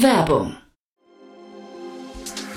Werbung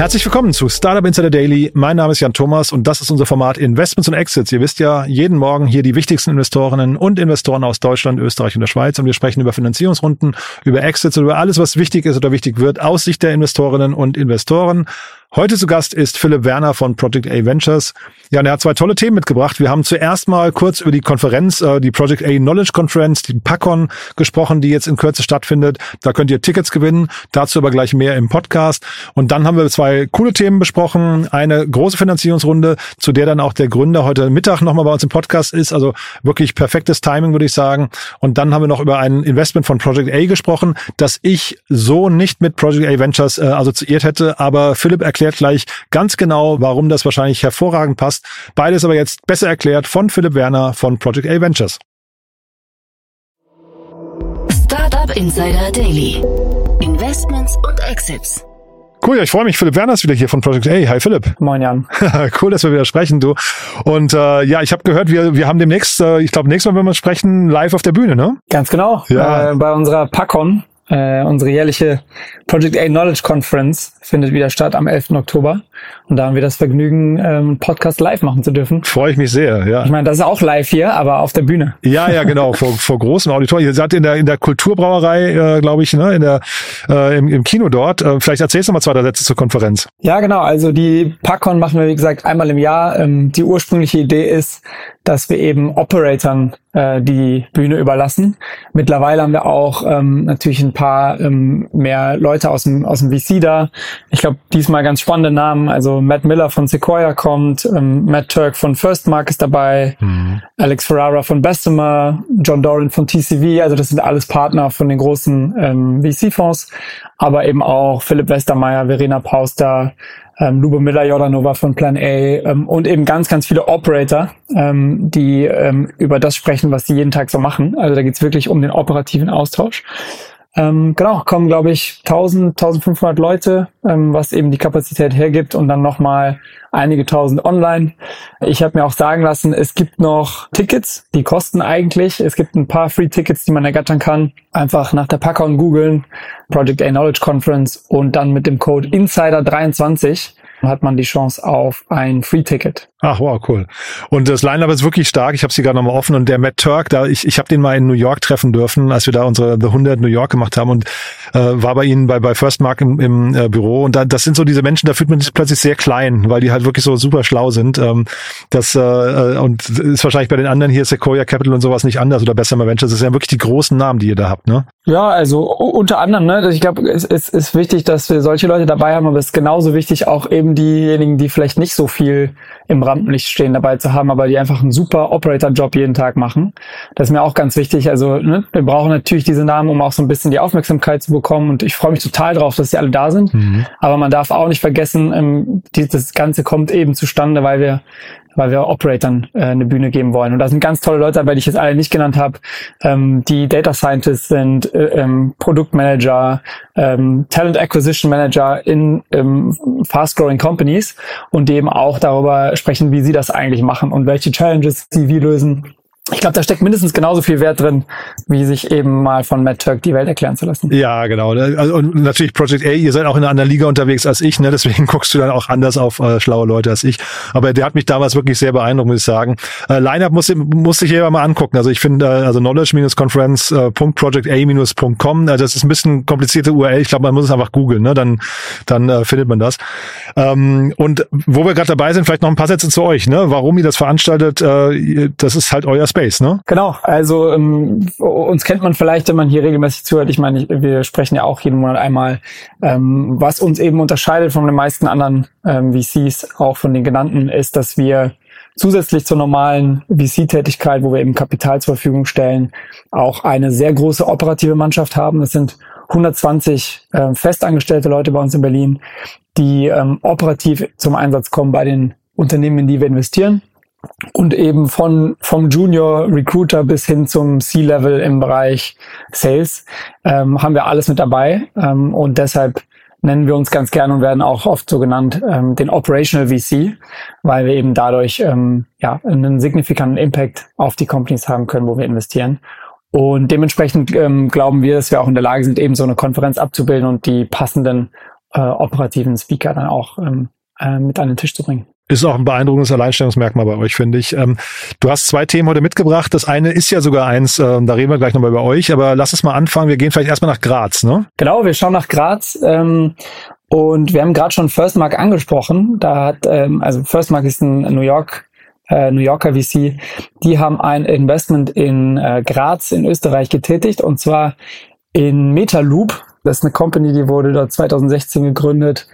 Herzlich willkommen zu Startup Insider Daily. Mein Name ist Jan Thomas und das ist unser Format Investments und Exits. Ihr wisst ja, jeden Morgen hier die wichtigsten Investorinnen und Investoren aus Deutschland, Österreich und der Schweiz und wir sprechen über Finanzierungsrunden, über Exits und über alles, was wichtig ist oder wichtig wird aus Sicht der Investorinnen und Investoren. Heute zu Gast ist Philipp Werner von Project A Ventures. Ja, und er hat zwei tolle Themen mitgebracht. Wir haben zuerst mal kurz über die Konferenz, äh, die Project A Knowledge Conference, die PACON gesprochen, die jetzt in Kürze stattfindet. Da könnt ihr Tickets gewinnen. Dazu aber gleich mehr im Podcast. Und dann haben wir zwei coole Themen besprochen. Eine große Finanzierungsrunde, zu der dann auch der Gründer heute Mittag nochmal bei uns im Podcast ist. Also wirklich perfektes Timing, würde ich sagen. Und dann haben wir noch über ein Investment von Project A gesprochen, das ich so nicht mit Project A Ventures äh, assoziiert hätte. Aber Philipp erklärt erklärt gleich ganz genau, warum das wahrscheinlich hervorragend passt. Beides aber jetzt besser erklärt von Philipp Werner von Project A Ventures. Startup Insider Daily. Investments und Exits. Cool, ja, ich freue mich. Philipp Werner ist wieder hier von Project A. Hi Philipp. Moin Jan. cool, dass wir wieder sprechen, du. Und äh, ja, ich habe gehört, wir, wir haben demnächst, äh, ich glaube, nächstes Mal, wenn wir sprechen, live auf der Bühne, ne? Ganz genau. Ja. Äh, bei unserer PACON, äh, unsere jährliche Project A Knowledge Conference findet wieder statt am 11. Oktober. Und da haben wir das Vergnügen, ähm, Podcast live machen zu dürfen. Freue ich mich sehr, ja. Ich meine, das ist auch live hier, aber auf der Bühne. Ja, ja, genau, vor, vor großem Auditorium. Ihr seid in der, in der Kulturbrauerei, äh, glaube ich, ne, in der, äh, im, im Kino dort. Äh, vielleicht erzählst du mal zwei, drei Sätze zur Konferenz. Ja, genau. Also die PACON machen wir, wie gesagt, einmal im Jahr. Ähm, die ursprüngliche Idee ist, dass wir eben Operatoren äh, die Bühne überlassen. Mittlerweile haben wir auch ähm, natürlich ein paar ähm, mehr Leute aus dem, aus dem VC da. Ich glaube, diesmal ganz spannende Namen. Also Matt Miller von Sequoia kommt, ähm, Matt Turk von First Mark ist dabei, mhm. Alex Ferrara von Bessemer, John Doran von TCV. Also das sind alles Partner von den großen ähm, VC-Fonds. Aber eben auch Philipp Westermeier, Verena Pauster, ähm, Lube Miller Jordanova von Plan A ähm, und eben ganz, ganz viele Operator, ähm, die ähm, über das sprechen, was sie jeden Tag so machen. Also da geht's wirklich um den operativen Austausch. Ähm, genau, kommen, glaube ich, 1000, 1500 Leute, ähm, was eben die Kapazität hergibt und dann nochmal einige tausend online. Ich habe mir auch sagen lassen, es gibt noch Tickets, die kosten eigentlich. Es gibt ein paar Free-Tickets, die man ergattern kann. Einfach nach der Packern googeln, Project A Knowledge Conference und dann mit dem Code Insider23 hat man die Chance auf ein Free-Ticket. Ach wow, cool. Und das Line-Up ist wirklich stark. Ich habe sie gerade nochmal offen und der Matt Turk, da ich, ich habe den mal in New York treffen dürfen, als wir da unsere The 100 New York gemacht haben und äh, war bei ihnen bei bei First Mark im, im äh, Büro und da, das sind so diese Menschen, da fühlt man sich plötzlich sehr klein, weil die halt wirklich so super schlau sind. Ähm, das äh, äh und ist wahrscheinlich bei den anderen hier Sequoia Capital und sowas nicht anders oder Bessemer Ventures. Das sind ja wirklich die großen Namen, die ihr da habt, ne? Ja, also unter anderem, ne? Ich glaube, es, es ist wichtig, dass wir solche Leute dabei haben, aber es ist genauso wichtig, auch eben diejenigen, die vielleicht nicht so viel im Rampenlicht stehen, dabei zu haben, aber die einfach einen super Operator-Job jeden Tag machen. Das ist mir auch ganz wichtig. Also ne, wir brauchen natürlich diese Namen, um auch so ein bisschen die Aufmerksamkeit zu bekommen. Und ich freue mich total drauf, dass sie alle da sind. Mhm. Aber man darf auch nicht vergessen, ähm, die, das Ganze kommt eben zustande, weil wir weil wir Operatoren äh, eine Bühne geben wollen. Und da sind ganz tolle Leute dabei, die ich jetzt alle nicht genannt habe, ähm, die Data Scientists sind, äh, ähm, Produktmanager, ähm, Talent Acquisition Manager in ähm, fast-growing Companies und die eben auch darüber sprechen, wie sie das eigentlich machen und welche Challenges sie wie lösen ich glaube, da steckt mindestens genauso viel Wert drin, wie sich eben mal von Matt Turk die Welt erklären zu lassen. Ja, genau. Also, und natürlich Project A, ihr seid auch in einer anderen Liga unterwegs als ich, ne? deswegen guckst du dann auch anders auf äh, schlaue Leute als ich. Aber der hat mich damals wirklich sehr beeindruckt, muss ich sagen. Äh, Line-Up muss, muss ich jeder mal angucken. Also ich finde, äh, also knowledge-conference.projecta-.com, äh, das ist ein bisschen komplizierte URL. Ich glaube, man muss es einfach googeln, ne? dann, dann äh, findet man das. Ähm, und wo wir gerade dabei sind, vielleicht noch ein paar Sätze zu euch. Ne? Warum ihr das veranstaltet, äh, das ist halt euer Space Space, ne? Genau, also ähm, uns kennt man vielleicht, wenn man hier regelmäßig zuhört. Ich meine, wir sprechen ja auch jeden Monat einmal, ähm, was uns eben unterscheidet von den meisten anderen ähm, VCs, auch von den genannten, ist, dass wir zusätzlich zur normalen VC-Tätigkeit, wo wir eben Kapital zur Verfügung stellen, auch eine sehr große operative Mannschaft haben. Das sind 120 äh, festangestellte Leute bei uns in Berlin, die ähm, operativ zum Einsatz kommen bei den Unternehmen, in die wir investieren. Und eben von, vom Junior Recruiter bis hin zum C-Level im Bereich Sales ähm, haben wir alles mit dabei. Ähm, und deshalb nennen wir uns ganz gern und werden auch oft so genannt ähm, den Operational VC, weil wir eben dadurch ähm, ja, einen signifikanten Impact auf die Companies haben können, wo wir investieren. Und dementsprechend ähm, glauben wir, dass wir auch in der Lage sind, eben so eine Konferenz abzubilden und die passenden äh, operativen Speaker dann auch ähm, äh, mit an den Tisch zu bringen. Ist auch ein beeindruckendes Alleinstellungsmerkmal bei euch, finde ich. Ähm, du hast zwei Themen heute mitgebracht. Das eine ist ja sogar eins, äh, da reden wir gleich nochmal über euch, aber lass uns mal anfangen. Wir gehen vielleicht erstmal nach Graz, ne? Genau, wir schauen nach Graz. Ähm, und wir haben gerade schon Firstmark angesprochen. Da hat, ähm, also Firstmark ist ein New York äh, New Yorker VC, die haben ein Investment in äh, Graz in Österreich getätigt und zwar in Metaloop. Das ist eine Company, die wurde dort 2016 gegründet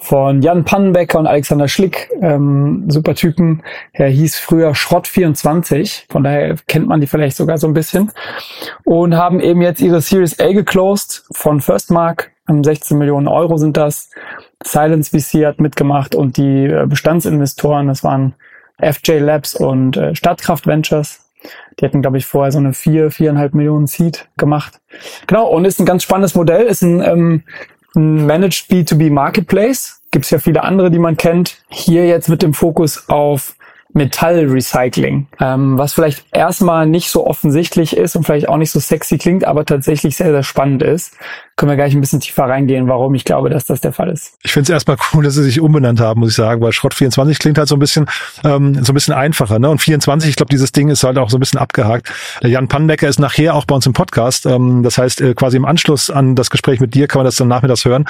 von Jan Pannenbecker und Alexander Schlick, ähm, super Typen. Er hieß früher Schrott24, von daher kennt man die vielleicht sogar so ein bisschen. Und haben eben jetzt ihre Series A geclosed von Firstmark. 16 Millionen Euro sind das. Silence VC hat mitgemacht und die äh, Bestandsinvestoren, das waren FJ Labs und äh, Stadtkraft Ventures. Die hatten, glaube ich, vorher so eine vier, viereinhalb Millionen Seed gemacht. Genau, und ist ein ganz spannendes Modell, ist ein, ähm, ein Managed B2B Marketplace. Gibt es ja viele andere, die man kennt. Hier jetzt mit dem Fokus auf Metallrecycling, ähm, was vielleicht erstmal nicht so offensichtlich ist und vielleicht auch nicht so sexy klingt, aber tatsächlich sehr, sehr spannend ist. Können wir gleich ein bisschen tiefer reingehen, warum ich glaube, dass das der Fall ist. Ich finde es erstmal cool, dass sie sich umbenannt haben, muss ich sagen, weil Schrott 24 klingt halt so ein bisschen ähm, so ein bisschen einfacher. Ne? Und 24, ich glaube, dieses Ding ist halt auch so ein bisschen abgehakt. Jan Pannenbecker ist nachher auch bei uns im Podcast. Ähm, das heißt, äh, quasi im Anschluss an das Gespräch mit dir kann man das dann nachmittags hören.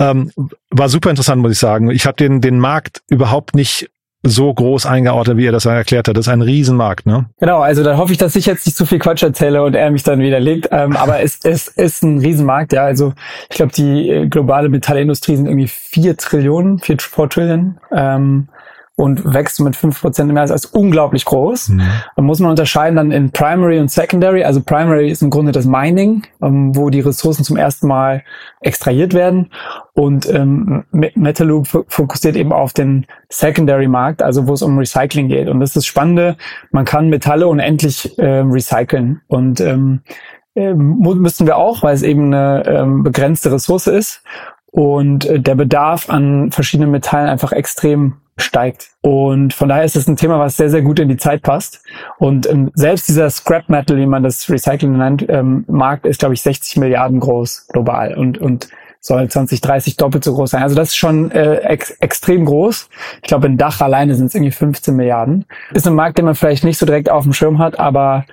Ähm, war super interessant, muss ich sagen. Ich habe den, den Markt überhaupt nicht so groß eingeordnet, wie er das erklärt hat. Das ist ein Riesenmarkt, ne? Genau, also dann hoffe ich, dass ich jetzt nicht zu viel Quatsch erzähle und er mich dann widerlegt. Ähm, aber es, es ist ein Riesenmarkt, ja. Also ich glaube, die äh, globale Metallindustrie sind irgendwie vier Trillionen, vier, vier Trillionen. Ähm, und wächst mit fünf Prozent im Jahr, das ist unglaublich groß. Mhm. Da muss man unterscheiden dann in Primary und Secondary. Also Primary ist im Grunde das Mining, ähm, wo die Ressourcen zum ersten Mal extrahiert werden. Und ähm, Metaloop fokussiert eben auf den Secondary-Markt, also wo es um Recycling geht. Und das ist das Spannende, man kann Metalle unendlich äh, recyceln. Und ähm, äh, müssten wir auch, weil es eben eine ähm, begrenzte Ressource ist. Und äh, der Bedarf an verschiedenen Metallen einfach extrem steigt. Und von daher ist es ein Thema, was sehr, sehr gut in die Zeit passt. Und ähm, selbst dieser Scrap Metal, wie man das Recycling nennt, ähm, Markt ist, glaube ich, 60 Milliarden groß global und, und soll 2030 doppelt so groß sein. Also das ist schon äh, ex extrem groß. Ich glaube, in Dach alleine sind es irgendwie 15 Milliarden. Ist ein Markt, den man vielleicht nicht so direkt auf dem Schirm hat, aber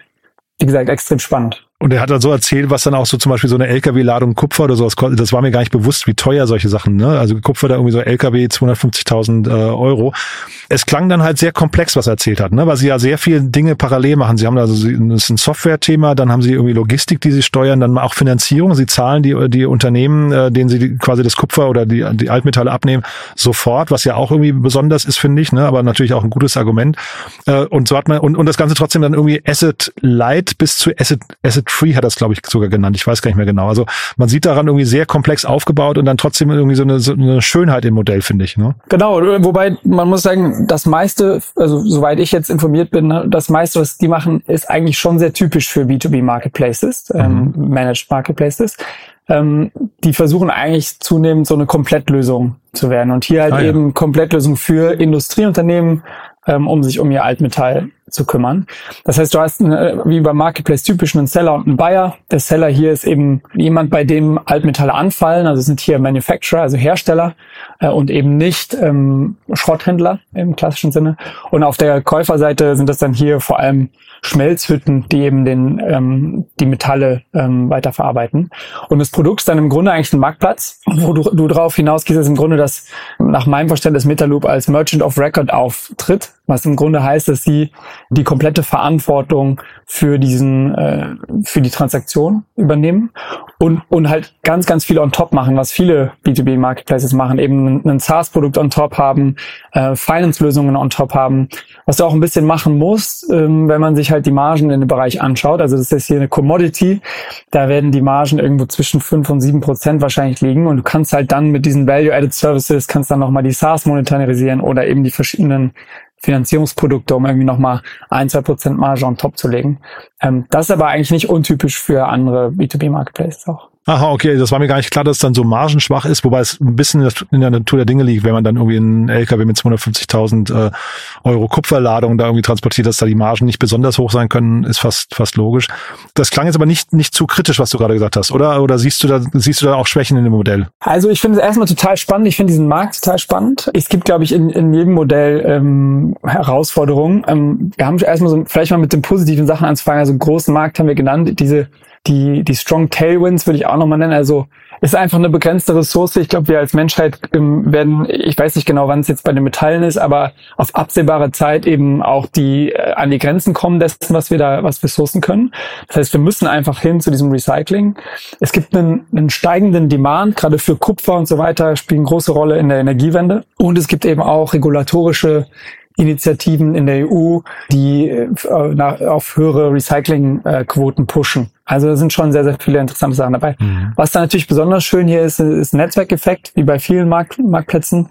wie gesagt, extrem spannend. Und er hat dann so erzählt, was dann auch so zum Beispiel so eine LKW-Ladung Kupfer oder sowas kostet. Das war mir gar nicht bewusst, wie teuer solche Sachen, ne? Also Kupfer da irgendwie so LKW 250.000 äh, Euro. Es klang dann halt sehr komplex, was er erzählt hat, ne? Weil sie ja sehr viele Dinge parallel machen. Sie haben also, das ist ein Software-Thema, dann haben sie irgendwie Logistik, die sie steuern, dann auch Finanzierung. Sie zahlen die, die Unternehmen, äh, denen sie die, quasi das Kupfer oder die, die Altmetalle abnehmen, sofort, was ja auch irgendwie besonders ist, finde ich, ne? Aber natürlich auch ein gutes Argument. Äh, und so hat man, und, und das Ganze trotzdem dann irgendwie Asset Light bis zu Asset, Asset Tree hat das, glaube ich, sogar genannt. Ich weiß gar nicht mehr genau. Also man sieht daran irgendwie sehr komplex aufgebaut und dann trotzdem irgendwie so eine, so eine Schönheit im Modell, finde ich. Ne? Genau, wobei man muss sagen, das meiste, also soweit ich jetzt informiert bin, ne, das meiste, was die machen, ist eigentlich schon sehr typisch für B2B Marketplaces, mhm. ähm, Managed Marketplaces. Ähm, die versuchen eigentlich zunehmend so eine Komplettlösung zu werden. Und hier halt ah, ja. eben Komplettlösung für Industrieunternehmen, ähm, um sich um ihr Altmetall zu kümmern. Das heißt, du hast eine, wie beim Marketplace typisch einen Seller und einen Buyer. Der Seller hier ist eben jemand, bei dem Altmetalle anfallen, also sind hier Manufacturer, also Hersteller äh, und eben nicht ähm, Schrotthändler im klassischen Sinne. Und auf der Käuferseite sind das dann hier vor allem Schmelzhütten, die eben den, ähm, die Metalle ähm, weiterverarbeiten. Und das Produkt ist dann im Grunde eigentlich ein Marktplatz, wo du, du drauf hinausgehst, ist im Grunde, dass nach meinem Verständnis Metaloop als Merchant of Record auftritt was im Grunde heißt, dass sie die komplette Verantwortung für diesen, äh, für die Transaktion übernehmen und, und halt ganz, ganz viel on top machen, was viele B2B-Marketplaces machen, eben ein SaaS-Produkt on top haben, äh, Finance-Lösungen on top haben, was du auch ein bisschen machen musst, ähm, wenn man sich halt die Margen in dem Bereich anschaut. Also das ist hier eine Commodity, da werden die Margen irgendwo zwischen fünf und sieben Prozent wahrscheinlich liegen. Und du kannst halt dann mit diesen Value-Added Services, kannst dann nochmal die SaaS monetarisieren oder eben die verschiedenen Finanzierungsprodukte, um irgendwie nochmal ein, zwei Prozent Marge on top zu legen. Ähm, das ist aber eigentlich nicht untypisch für andere B2B-Marketplaces auch. Aha, okay, das war mir gar nicht klar, dass es dann so margenschwach ist, wobei es ein bisschen in der Natur der Dinge liegt, wenn man dann irgendwie einen LKW mit 250.000 äh, Euro Kupferladung da irgendwie transportiert, dass da die Margen nicht besonders hoch sein können, ist fast fast logisch. Das klang jetzt aber nicht nicht zu kritisch, was du gerade gesagt hast, oder? Oder siehst du da siehst du da auch Schwächen in dem Modell? Also ich finde es erstmal total spannend. Ich finde diesen Markt total spannend. Es gibt, glaube ich, in, in jedem Modell ähm, Herausforderungen. Ähm, wir haben erstmal so vielleicht mal mit den positiven Sachen anzufangen. Also großen Markt haben wir genannt. Diese die, die Strong Tailwinds würde ich auch nochmal nennen. Also ist einfach eine begrenzte Ressource. Ich glaube, wir als Menschheit ähm, werden, ich weiß nicht genau, wann es jetzt bei den Metallen ist, aber auf absehbare Zeit eben auch die äh, an die Grenzen kommen dessen, was wir da, was wir sourcen können. Das heißt, wir müssen einfach hin zu diesem Recycling. Es gibt einen, einen steigenden Demand, gerade für Kupfer und so weiter, spielen große Rolle in der Energiewende. Und es gibt eben auch regulatorische Initiativen in der EU, die äh, nach, auf höhere Recyclingquoten pushen. Also da sind schon sehr, sehr viele interessante Sachen dabei. Mhm. Was da natürlich besonders schön hier ist, ist Netzwerkeffekt, wie bei vielen Markt Marktplätzen.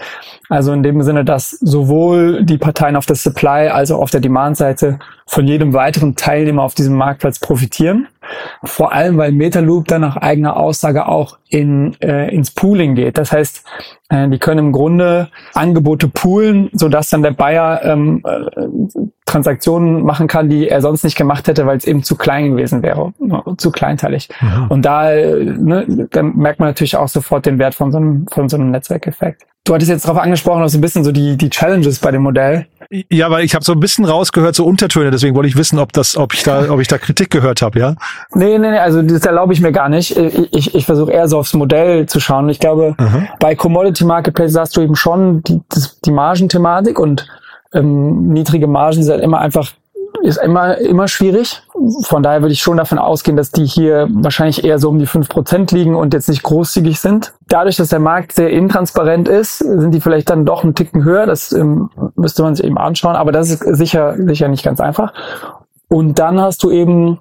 Also in dem Sinne, dass sowohl die Parteien auf der Supply als auch auf der Demand-Seite von jedem weiteren Teilnehmer auf diesem Marktplatz profitieren. Vor allem, weil Metaloop dann nach eigener Aussage auch in, äh, ins Pooling geht. Das heißt, äh, die können im Grunde Angebote poolen, sodass dann der Buyer ähm, äh, Transaktionen machen kann, die er sonst nicht gemacht hätte, weil es eben zu klein gewesen wäre, zu kleinteilig. Mhm. Und da, ne, da merkt man natürlich auch sofort den Wert von so einem, von so einem Netzwerkeffekt. Du hattest jetzt darauf angesprochen, auch so ein bisschen so die, die Challenges bei dem Modell. Ja, weil ich habe so ein bisschen rausgehört, so Untertöne, deswegen wollte ich wissen, ob das, ob ich da, ob ich da Kritik gehört habe, ja? Nee, nee, nee, also das erlaube ich mir gar nicht. Ich, ich, ich versuche eher so aufs Modell zu schauen. Ich glaube, mhm. bei Commodity Marketplaces hast du eben schon die, die Margenthematik und ähm, niedrige Margen sind halt immer einfach ist immer, immer schwierig. Von daher würde ich schon davon ausgehen, dass die hier wahrscheinlich eher so um die fünf Prozent liegen und jetzt nicht großzügig sind. Dadurch, dass der Markt sehr intransparent ist, sind die vielleicht dann doch einen Ticken höher. Das ähm, müsste man sich eben anschauen. Aber das ist sicher, sicher nicht ganz einfach. Und dann hast du eben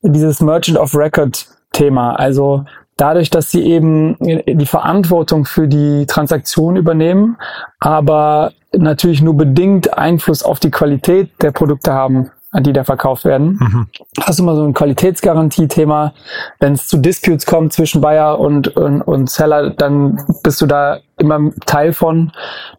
dieses Merchant of Record Thema. Also dadurch, dass sie eben die Verantwortung für die Transaktion übernehmen, aber natürlich nur bedingt Einfluss auf die Qualität der Produkte haben, die da verkauft werden. Mhm. Hast du mal so ein Qualitätsgarantie-Thema? Wenn es zu Disputes kommt zwischen Buyer und, und, und Seller, dann bist du da immer Teil von.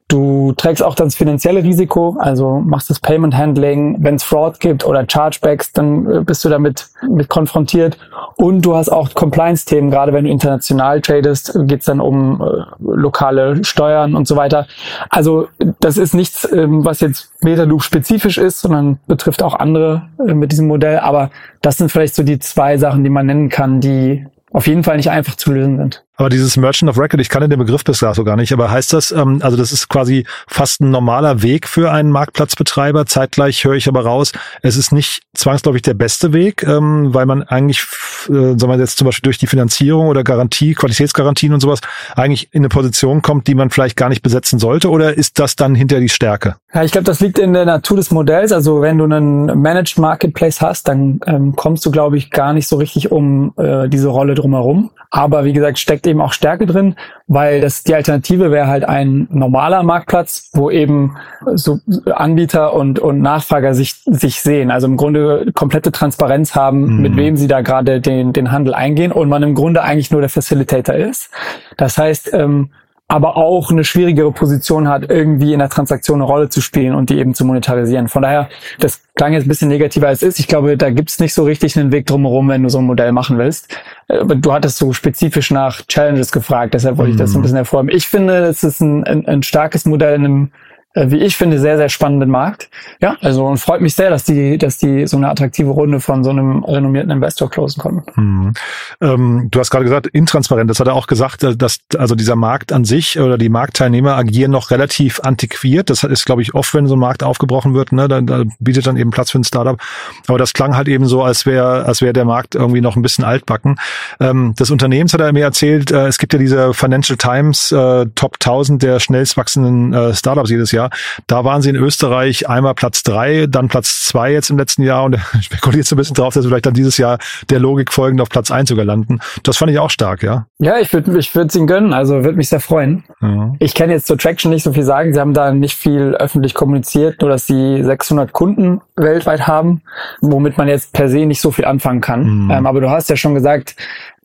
Du trägst auch das finanzielle Risiko, also machst das Payment Handling. Wenn es Fraud gibt oder Chargebacks, dann äh, bist du damit mit konfrontiert. Und du hast auch Compliance-Themen, gerade wenn du international tradest, geht's dann um äh, lokale Steuern und so weiter. Also das ist nichts, ähm, was jetzt Metaloop spezifisch ist, sondern betrifft auch andere äh, mit diesem Modell. Aber das sind vielleicht so die zwei Sachen, die man nennen kann, die auf jeden Fall nicht einfach zu lösen sind. Aber dieses Merchant of Record, ich kannte den Begriff bisher so gar nicht, aber heißt das, ähm, also das ist quasi fast ein normaler Weg für einen Marktplatzbetreiber. Zeitgleich höre ich aber raus, es ist nicht zwangsläufig der beste Weg, ähm, weil man eigentlich, äh, sagen wir jetzt zum Beispiel durch die Finanzierung oder Garantie, Qualitätsgarantien und sowas, eigentlich in eine Position kommt, die man vielleicht gar nicht besetzen sollte, oder ist das dann hinter die Stärke? Ja, ich glaube, das liegt in der Natur des Modells. Also wenn du einen Managed Marketplace hast, dann ähm, kommst du, glaube ich, gar nicht so richtig um äh, diese Rolle drumherum. Aber wie gesagt, steckt eben auch Stärke drin, weil das die Alternative wäre halt ein normaler Marktplatz, wo eben so Anbieter und, und Nachfrager sich, sich sehen. Also im Grunde komplette Transparenz haben, mhm. mit wem sie da gerade den, den Handel eingehen und man im Grunde eigentlich nur der Facilitator ist. Das heißt, ähm, aber auch eine schwierigere Position hat, irgendwie in der Transaktion eine Rolle zu spielen und die eben zu monetarisieren. Von daher, das klang jetzt ein bisschen negativer als es ist. Ich glaube, da gibt's nicht so richtig einen Weg drumherum, wenn du so ein Modell machen willst. Aber du hattest so spezifisch nach Challenges gefragt, deshalb wollte ich das ein mhm. bisschen hervorheben. Ich finde, es ist ein, ein, ein starkes Modell in einem wie ich finde, sehr, sehr spannenden Markt. Ja, also und freut mich sehr, dass die, dass die so eine attraktive Runde von so einem renommierten Investor closen konnten. Hm. Ähm, du hast gerade gesagt, intransparent. Das hat er auch gesagt, äh, dass also dieser Markt an sich oder die Marktteilnehmer agieren noch relativ antiquiert. Das ist, glaube ich, oft, wenn so ein Markt aufgebrochen wird, ne, da, da bietet dann eben Platz für ein Startup. Aber das klang halt eben so, als wäre, als wäre der Markt irgendwie noch ein bisschen altbacken. Ähm, das Unternehmens hat er mir erzählt, äh, es gibt ja diese Financial Times äh, Top 1000 der schnellst wachsenden äh, Startups jedes Jahr. Da waren sie in Österreich einmal Platz drei, dann Platz zwei jetzt im letzten Jahr und er spekuliert so ein bisschen drauf, dass sie vielleicht dann dieses Jahr der Logik folgend auf Platz eins sogar landen. Das fand ich auch stark, ja. Ja, ich würde ich würde es ihnen gönnen, also würde mich sehr freuen. Ja. Ich kann jetzt zur Traction nicht so viel sagen. Sie haben da nicht viel öffentlich kommuniziert, nur dass sie 600 Kunden weltweit haben, womit man jetzt per se nicht so viel anfangen kann. Mhm. Ähm, aber du hast ja schon gesagt,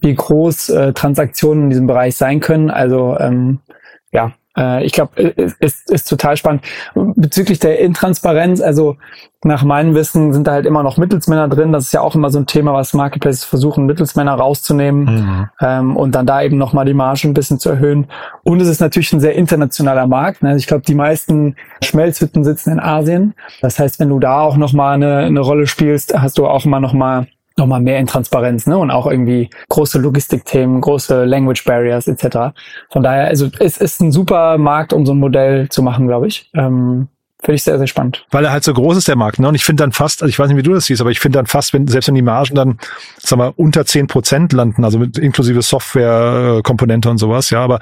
wie groß äh, Transaktionen in diesem Bereich sein können. Also ähm, ja, äh, ich glaube, ist, ist, ist total spannend. Bezüglich der Intransparenz, also nach meinem Wissen sind da halt immer noch Mittelsmänner drin. Das ist ja auch immer so ein Thema, was Marketplaces versuchen, Mittelsmänner rauszunehmen mhm. ähm, und dann da eben nochmal die Marge ein bisschen zu erhöhen. Und es ist natürlich ein sehr internationaler Markt. Ne? Also ich glaube, die meisten Schmelzhütten sitzen in Asien. Das heißt, wenn du da auch nochmal eine, eine Rolle spielst, hast du auch immer nochmal nochmal mehr in Transparenz, ne? Und auch irgendwie große Logistikthemen, große Language Barriers etc. Von daher, also es ist ein super Markt, um so ein Modell zu machen, glaube ich. Ähm, Finde ich sehr, sehr spannend. Weil er halt so groß ist, der Markt. Ne? Und ich finde dann fast, also ich weiß nicht, wie du das siehst, aber ich finde dann fast, wenn, selbst wenn die Margen dann, sagen wir, unter zehn Prozent landen, also mit inklusive Software-Komponente und sowas, ja, aber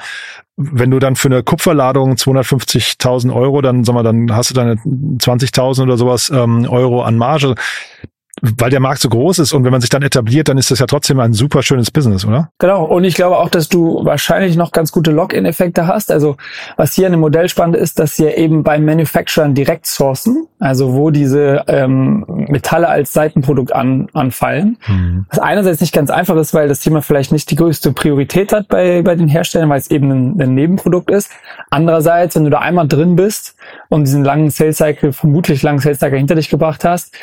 wenn du dann für eine Kupferladung 250.000 Euro, dann, sag mal, dann hast du deine 20.000 oder sowas ähm, Euro an Marge weil der Markt so groß ist und wenn man sich dann etabliert, dann ist das ja trotzdem ein super schönes Business, oder? Genau. Und ich glaube auch, dass du wahrscheinlich noch ganz gute Login-Effekte hast. Also was hier an dem Modell spannend ist, dass sie eben beim Manufacturern direkt sourcen, also wo diese ähm, Metalle als Seitenprodukt an, anfallen. Mhm. Was einerseits nicht ganz einfach ist, weil das Thema vielleicht nicht die größte Priorität hat bei, bei den Herstellern, weil es eben ein, ein Nebenprodukt ist. Andererseits, wenn du da einmal drin bist und diesen langen Sales Cycle, vermutlich langen Sales Cycle hinter dich gebracht hast,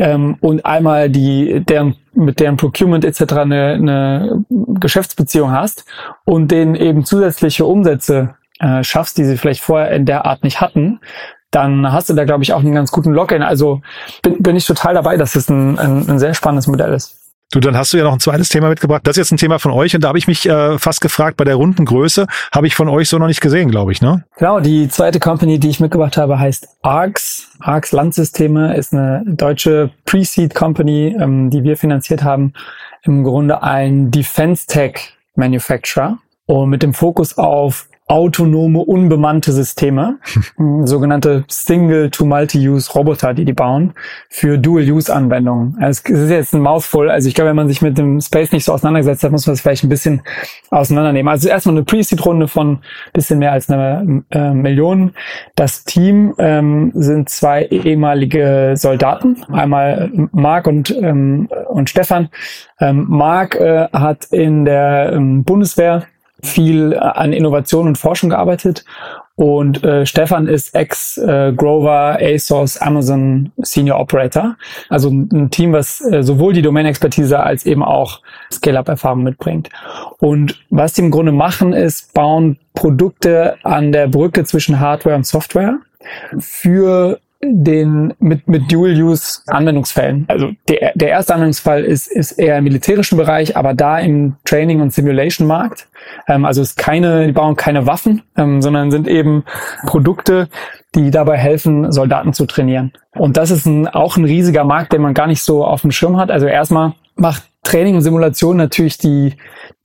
ähm, und einmal die deren mit deren Procurement etc. Eine, eine Geschäftsbeziehung hast und denen eben zusätzliche Umsätze äh, schaffst, die sie vielleicht vorher in der Art nicht hatten, dann hast du da, glaube ich, auch einen ganz guten Login. Also bin, bin ich total dabei, dass es ein, ein, ein sehr spannendes Modell ist. Du, dann hast du ja noch ein zweites Thema mitgebracht. Das ist jetzt ein Thema von euch und da habe ich mich äh, fast gefragt, bei der runden Größe habe ich von euch so noch nicht gesehen, glaube ich, ne? Genau, die zweite Company, die ich mitgebracht habe, heißt ARX. ARX Landsysteme ist eine deutsche Pre-Seed Company, ähm, die wir finanziert haben. Im Grunde ein Defense Tech Manufacturer und mit dem Fokus auf autonome, unbemannte Systeme, sogenannte Single-to-Multi-Use-Roboter, die die bauen, für Dual-Use-Anwendungen. Also es ist jetzt ein Mouthful, also ich glaube, wenn man sich mit dem Space nicht so auseinandergesetzt hat, muss man es vielleicht ein bisschen auseinandernehmen. Also erstmal eine Pre-Seed-Runde von bisschen mehr als eine äh, Million. Das Team ähm, sind zwei ehemalige Soldaten, einmal Marc und, ähm, und Stefan. Ähm, Marc äh, hat in der ähm, Bundeswehr viel an Innovation und Forschung gearbeitet und äh, Stefan ist ex-Grover, äh, ASOS, Amazon Senior Operator. Also ein Team, was äh, sowohl die Domain-Expertise als eben auch Scale-Up-Erfahrung mitbringt. Und was die im Grunde machen, ist, bauen Produkte an der Brücke zwischen Hardware und Software für den mit, mit Dual-Use-Anwendungsfällen. Also der, der erste Anwendungsfall ist, ist eher im militärischen Bereich, aber da im Training- und Simulation-Markt. Ähm, also ist keine, die bauen keine Waffen, ähm, sondern sind eben Produkte, die dabei helfen, Soldaten zu trainieren. Und das ist ein, auch ein riesiger Markt, den man gar nicht so auf dem Schirm hat. Also erstmal macht Training und Simulation natürlich die,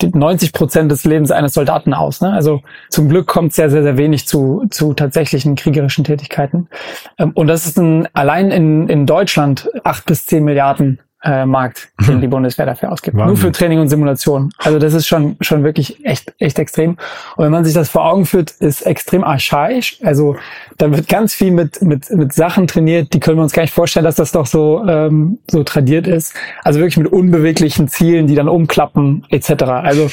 die 90 Prozent des Lebens eines Soldaten aus. Ne? Also zum Glück kommt sehr, sehr, sehr wenig zu, zu tatsächlichen kriegerischen Tätigkeiten. Ähm, und das ist ein, allein in, in Deutschland acht bis zehn Milliarden äh, Markt, den die Bundeswehr dafür ausgibt. Wahnsinn. Nur für Training und Simulation. Also das ist schon schon wirklich echt echt extrem. Und wenn man sich das vor Augen führt, ist extrem archaisch. Also da wird ganz viel mit mit mit Sachen trainiert, die können wir uns gar nicht vorstellen, dass das doch so ähm, so tradiert ist. Also wirklich mit unbeweglichen Zielen, die dann umklappen etc. Also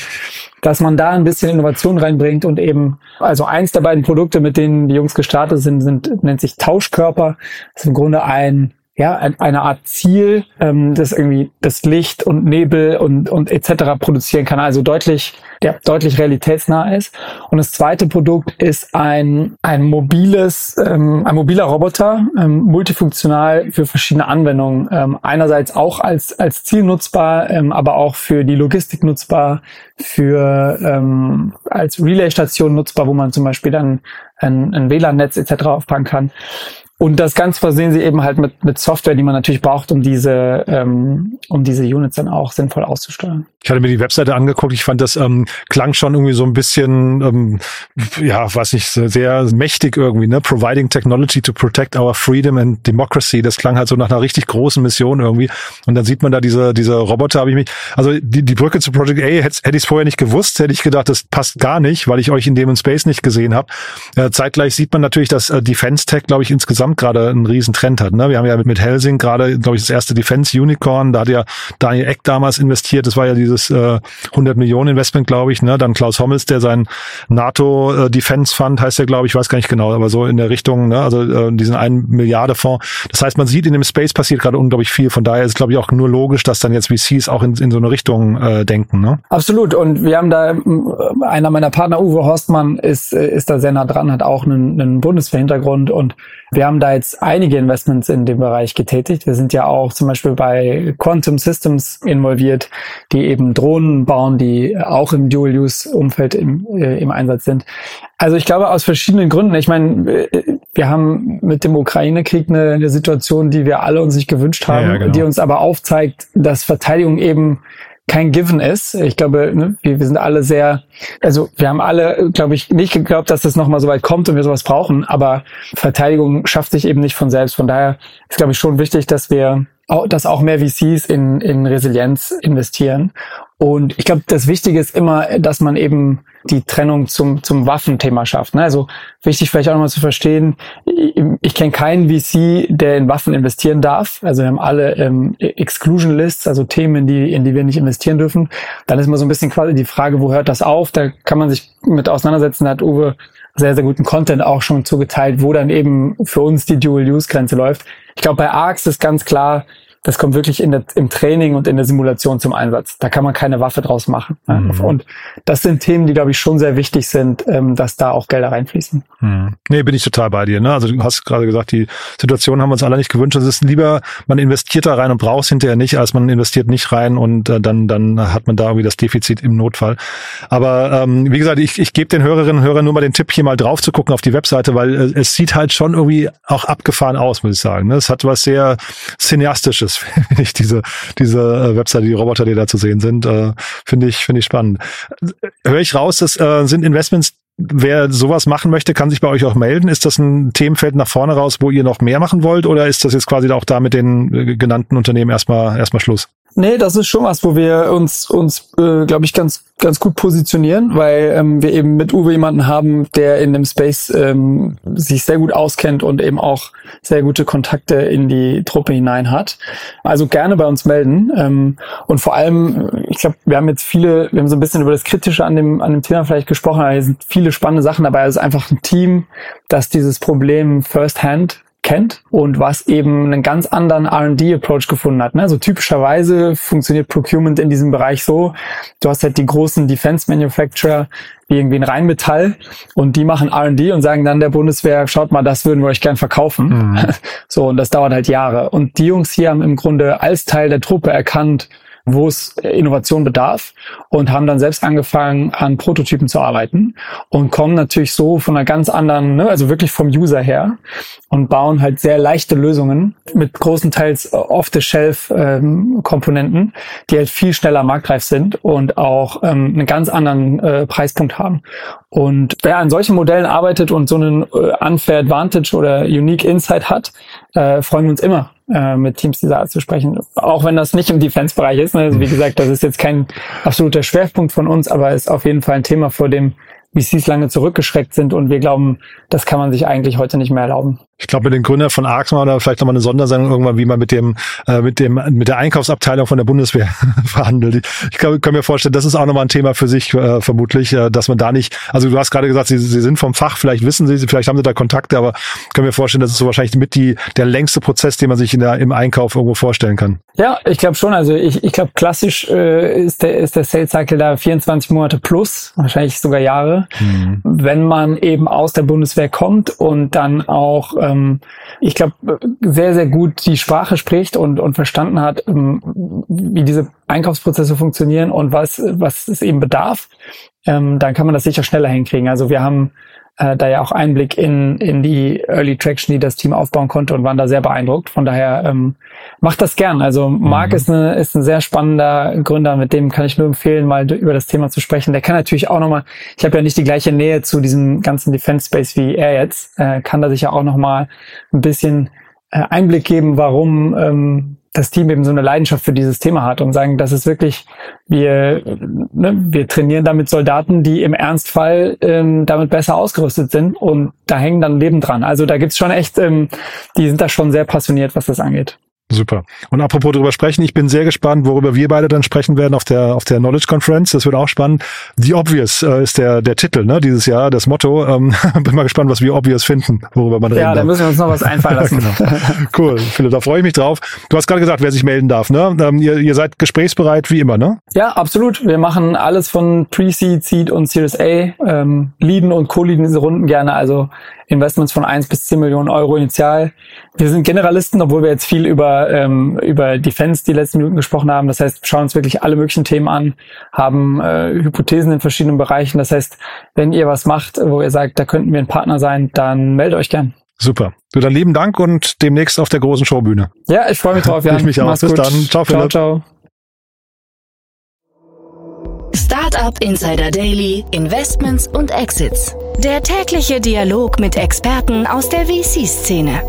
dass man da ein bisschen Innovation reinbringt und eben, also eins der beiden Produkte, mit denen die Jungs gestartet sind, sind nennt sich Tauschkörper. Das ist im Grunde ein ja eine Art Ziel, ähm, das irgendwie das Licht und Nebel und und etc. produzieren kann. Also deutlich der deutlich realitätsnah ist. Und das zweite Produkt ist ein ein mobiles ähm, ein mobiler Roboter, ähm, multifunktional für verschiedene Anwendungen. Ähm, einerseits auch als als Ziel nutzbar, ähm, aber auch für die Logistik nutzbar, für ähm, als Relay-Station nutzbar, wo man zum Beispiel dann ein, ein WLAN-Netz etc. aufpacken kann. Und das Ganze versehen sie eben halt mit, mit Software, die man natürlich braucht, um diese, ähm, um diese Units dann auch sinnvoll auszusteuern. Ich hatte mir die Webseite angeguckt. Ich fand, das ähm, klang schon irgendwie so ein bisschen, ähm, ja, weiß nicht, sehr mächtig irgendwie, ne? Providing technology to protect our freedom and democracy. Das klang halt so nach einer richtig großen Mission irgendwie. Und dann sieht man da diese, diese Roboter, habe ich mich, also die, die Brücke zu Project A, hätte, hätte ich es vorher nicht gewusst, hätte ich gedacht, das passt gar nicht, weil ich euch in dem in Space nicht gesehen habe. Äh, zeitgleich sieht man natürlich, dass äh, Defense Tech, glaube ich, insgesamt gerade einen riesen Trend hat. Ne? Wir haben ja mit, mit Helsing gerade, glaube ich, das erste Defense Unicorn, da hat ja Daniel Eck damals investiert. Das war ja dieses äh, 100 Millionen Investment, glaube ich. Ne? Dann Klaus Hommels, der sein NATO äh, Defense Fund heißt der, glaube ich, weiß gar nicht genau, aber so in der Richtung, ne? also äh, diesen einen Milliarde Fonds. Das heißt, man sieht in dem Space passiert gerade unglaublich viel. Von daher ist, glaube ich, auch nur logisch, dass dann jetzt VCs auch in, in so eine Richtung äh, denken. Ne? Absolut. Und wir haben da äh, einer meiner Partner, Uwe Horstmann, ist, äh, ist da sehr nah dran, hat auch einen, einen Bundeswehrhintergrund und wir haben da jetzt einige Investments in dem Bereich getätigt. Wir sind ja auch zum Beispiel bei Quantum Systems involviert, die eben Drohnen bauen, die auch im Dual-Use-Umfeld im, äh, im Einsatz sind. Also ich glaube aus verschiedenen Gründen. Ich meine, äh, wir haben mit dem Ukraine-Krieg eine, eine, Situation, die wir alle uns nicht gewünscht haben, ja, ja, genau. die uns aber aufzeigt, dass Verteidigung eben kein Given ist. Ich glaube, ne, wir, wir sind alle sehr, also wir haben alle, glaube ich, nicht geglaubt, dass das nochmal so weit kommt und wir sowas brauchen, aber Verteidigung schafft sich eben nicht von selbst. Von daher ist, glaube ich, schon wichtig, dass wir dass auch mehr VCs in, in Resilienz investieren. Und ich glaube, das Wichtige ist immer, dass man eben die Trennung zum, zum Waffenthema schafft. Ne? Also wichtig vielleicht auch nochmal zu verstehen, ich, ich kenne keinen VC, der in Waffen investieren darf. Also wir haben alle ähm, Exclusion Lists, also Themen, in die, in die wir nicht investieren dürfen. Dann ist immer so ein bisschen quasi die Frage, wo hört das auf? Da kann man sich mit auseinandersetzen. Da hat Uwe sehr, sehr guten Content auch schon zugeteilt, wo dann eben für uns die Dual-Use-Grenze läuft. Ich glaube, bei ARCS ist ganz klar, das kommt wirklich in der, im Training und in der Simulation zum Einsatz. Da kann man keine Waffe draus machen. Mhm. Und das sind Themen, die, glaube ich, schon sehr wichtig sind, ähm, dass da auch Gelder reinfließen. Mhm. Nee, bin ich total bei dir. Ne? Also du hast gerade gesagt, die Situation haben wir uns alle nicht gewünscht. Es ist lieber, man investiert da rein und braucht es hinterher nicht, als man investiert nicht rein und äh, dann, dann hat man da irgendwie das Defizit im Notfall. Aber ähm, wie gesagt, ich, ich gebe den Hörerinnen und Hörern nur mal den Tipp, hier mal drauf zu gucken auf die Webseite, weil äh, es sieht halt schon irgendwie auch abgefahren aus, muss ich sagen. Ne? Es hat was sehr Cineastisches ist, finde ich, diese, diese äh, Webseite, die Roboter, die da zu sehen sind, äh, finde ich, finde ich spannend. Höre ich raus, das äh, sind Investments, Wer sowas machen möchte, kann sich bei euch auch melden. Ist das ein Themenfeld nach vorne raus, wo ihr noch mehr machen wollt, oder ist das jetzt quasi auch da mit den äh, genannten Unternehmen erstmal erstmal Schluss? Nee, das ist schon was, wo wir uns, uns äh, glaube ich, ganz, ganz gut positionieren, weil ähm, wir eben mit Uwe jemanden haben, der in dem Space ähm, sich sehr gut auskennt und eben auch sehr gute Kontakte in die Truppe hinein hat. Also gerne bei uns melden. Ähm, und vor allem, ich glaube, wir haben jetzt viele, wir haben so ein bisschen über das Kritische an dem, an dem Thema vielleicht gesprochen, aber hier sind viele spannende Sachen dabei. Es ist einfach ein Team, das dieses Problem firsthand kennt und was eben einen ganz anderen R&D-Approach gefunden hat. Ne? Also typischerweise funktioniert Procurement in diesem Bereich so, du hast halt die großen Defense Manufacturer wie irgendwie ein Rheinmetall und die machen R&D und sagen dann der Bundeswehr, schaut mal, das würden wir euch gern verkaufen. Mhm. So, und das dauert halt Jahre. Und die Jungs hier haben im Grunde als Teil der Truppe erkannt, wo es Innovation bedarf und haben dann selbst angefangen, an Prototypen zu arbeiten und kommen natürlich so von einer ganz anderen, ne, also wirklich vom User her und bauen halt sehr leichte Lösungen mit großenteils Off-the-Shelf-Komponenten, ähm, die halt viel schneller marktreif sind und auch ähm, einen ganz anderen äh, Preispunkt haben. Und wer an solchen Modellen arbeitet und so einen äh, Unfair Advantage oder Unique Insight hat, äh, freuen wir uns immer, äh, mit Teams dieser Art zu sprechen. Auch wenn das nicht im Defense-Bereich ist. Ne? Also wie gesagt, das ist jetzt kein absoluter Schwerpunkt von uns, aber ist auf jeden Fall ein Thema, vor dem VCs lange zurückgeschreckt sind und wir glauben, das kann man sich eigentlich heute nicht mehr erlauben. Ich glaube, mit den Gründern von ARX oder vielleicht nochmal eine Sondersendung irgendwann, wie man mit dem, äh, mit dem, mit der Einkaufsabteilung von der Bundeswehr verhandelt. Ich kann, kann, mir vorstellen, das ist auch nochmal ein Thema für sich, äh, vermutlich, äh, dass man da nicht, also du hast gerade gesagt, sie, sie sind vom Fach, vielleicht wissen sie, vielleicht haben sie da Kontakte, aber kann mir vorstellen, das ist so wahrscheinlich mit die, der längste Prozess, den man sich in der, im Einkauf irgendwo vorstellen kann. Ja, ich glaube schon. Also ich, ich glaube, klassisch äh, ist der, ist der Sales Cycle da 24 Monate plus, wahrscheinlich sogar Jahre, mhm. wenn man eben aus der Bundeswehr kommt und dann auch ähm, ich glaube, sehr, sehr gut die Sprache spricht und, und verstanden hat, ähm, wie diese Einkaufsprozesse funktionieren und was, was es eben bedarf, ähm, dann kann man das sicher schneller hinkriegen. Also wir haben äh, da ja auch Einblick in, in die Early Traction, die das Team aufbauen konnte und waren da sehr beeindruckt. Von daher ähm, macht das gern. Also Marc mhm. ist, eine, ist ein sehr spannender Gründer, mit dem kann ich nur empfehlen, mal über das Thema zu sprechen. Der kann natürlich auch nochmal, ich habe ja nicht die gleiche Nähe zu diesem ganzen Defense Space wie er jetzt, äh, kann da sicher auch nochmal ein bisschen äh, Einblick geben, warum ähm, das Team eben so eine Leidenschaft für dieses Thema hat und sagen, das ist wirklich, wir, ne, wir trainieren damit Soldaten, die im Ernstfall ähm, damit besser ausgerüstet sind und da hängen dann Leben dran. Also da gibt's schon echt, ähm, die sind da schon sehr passioniert, was das angeht. Super. Und apropos darüber sprechen, ich bin sehr gespannt, worüber wir beide dann sprechen werden auf der auf der Knowledge Conference. Das wird auch spannend. The Obvious äh, ist der der Titel, ne? Dieses Jahr, das Motto. Ähm, bin mal gespannt, was wir Obvious finden, worüber man reden Ja, da müssen wir uns noch was einfallen lassen. genau. Cool, Philipp, da freue ich mich drauf. Du hast gerade gesagt, wer sich melden darf, ne? Ähm, ihr, ihr seid gesprächsbereit wie immer, ne? Ja, absolut. Wir machen alles von Pre-Seed, Seed und Series A, ähm, leaden und co-leaden diese Runden gerne. Also Investments von 1 bis 10 Millionen Euro initial. Wir sind Generalisten, obwohl wir jetzt viel über, ähm, über Defense die letzten Minuten gesprochen haben. Das heißt, schauen uns wirklich alle möglichen Themen an, haben äh, Hypothesen in verschiedenen Bereichen. Das heißt, wenn ihr was macht, wo ihr sagt, da könnten wir ein Partner sein, dann meldet euch gern. Super. Du dann lieben Dank und demnächst auf der großen Showbühne. Ja, ich freue mich drauf, Jan. Ich mich auch. Mach's Bis gut. dann. Ciao, Philipp. Ciao, ciao. Startup Insider Daily, Investments und Exits. Der tägliche Dialog mit Experten aus der VC-Szene.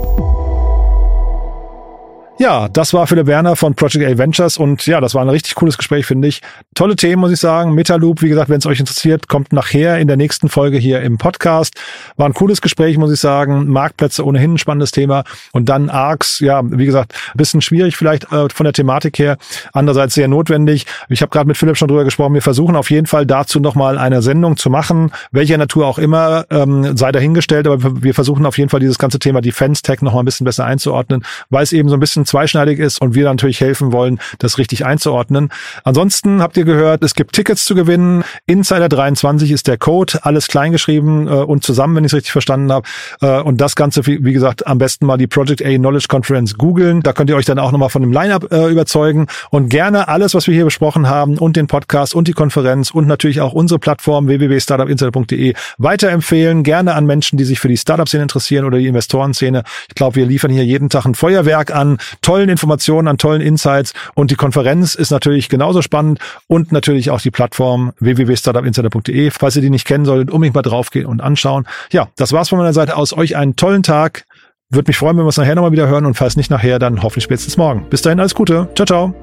Ja, das war Philipp Werner von Project A Ventures und ja, das war ein richtig cooles Gespräch, finde ich. Tolle Themen, muss ich sagen. Metaloop, wie gesagt, wenn es euch interessiert, kommt nachher in der nächsten Folge hier im Podcast. War ein cooles Gespräch, muss ich sagen. Marktplätze ohnehin ein spannendes Thema. Und dann ARCs, ja, wie gesagt, bisschen schwierig vielleicht äh, von der Thematik her, andererseits sehr notwendig. Ich habe gerade mit Philipp schon drüber gesprochen. Wir versuchen auf jeden Fall dazu nochmal eine Sendung zu machen, welcher Natur auch immer, ähm, sei dahingestellt, aber wir versuchen auf jeden Fall dieses ganze Thema Defense Tech nochmal ein bisschen besser einzuordnen, weil es eben so ein bisschen zweischneidig ist und wir natürlich helfen wollen, das richtig einzuordnen. Ansonsten habt ihr gehört, es gibt Tickets zu gewinnen. Insider 23 ist der Code, alles kleingeschrieben äh, und zusammen, wenn ich es richtig verstanden habe. Äh, und das Ganze, wie, wie, gesagt, am besten mal die Project A Knowledge Conference googeln. Da könnt ihr euch dann auch nochmal von dem Lineup äh, überzeugen und gerne alles, was wir hier besprochen haben und den Podcast und die Konferenz und natürlich auch unsere Plattform www.startupinsider.de weiterempfehlen. Gerne an Menschen, die sich für die Startup-Szene interessieren oder die Investorenszene. Ich glaube, wir liefern hier jeden Tag ein Feuerwerk an tollen Informationen, an tollen Insights. Und die Konferenz ist natürlich genauso spannend und natürlich auch die Plattform www.startupinsider.de. Falls ihr die nicht kennen solltet, unbedingt mal draufgehen und anschauen. Ja, das war's von meiner Seite aus. Euch einen tollen Tag. Würde mich freuen, wenn wir es nachher nochmal wieder hören und falls nicht nachher, dann hoffentlich spätestens morgen. Bis dahin alles Gute. Ciao, ciao.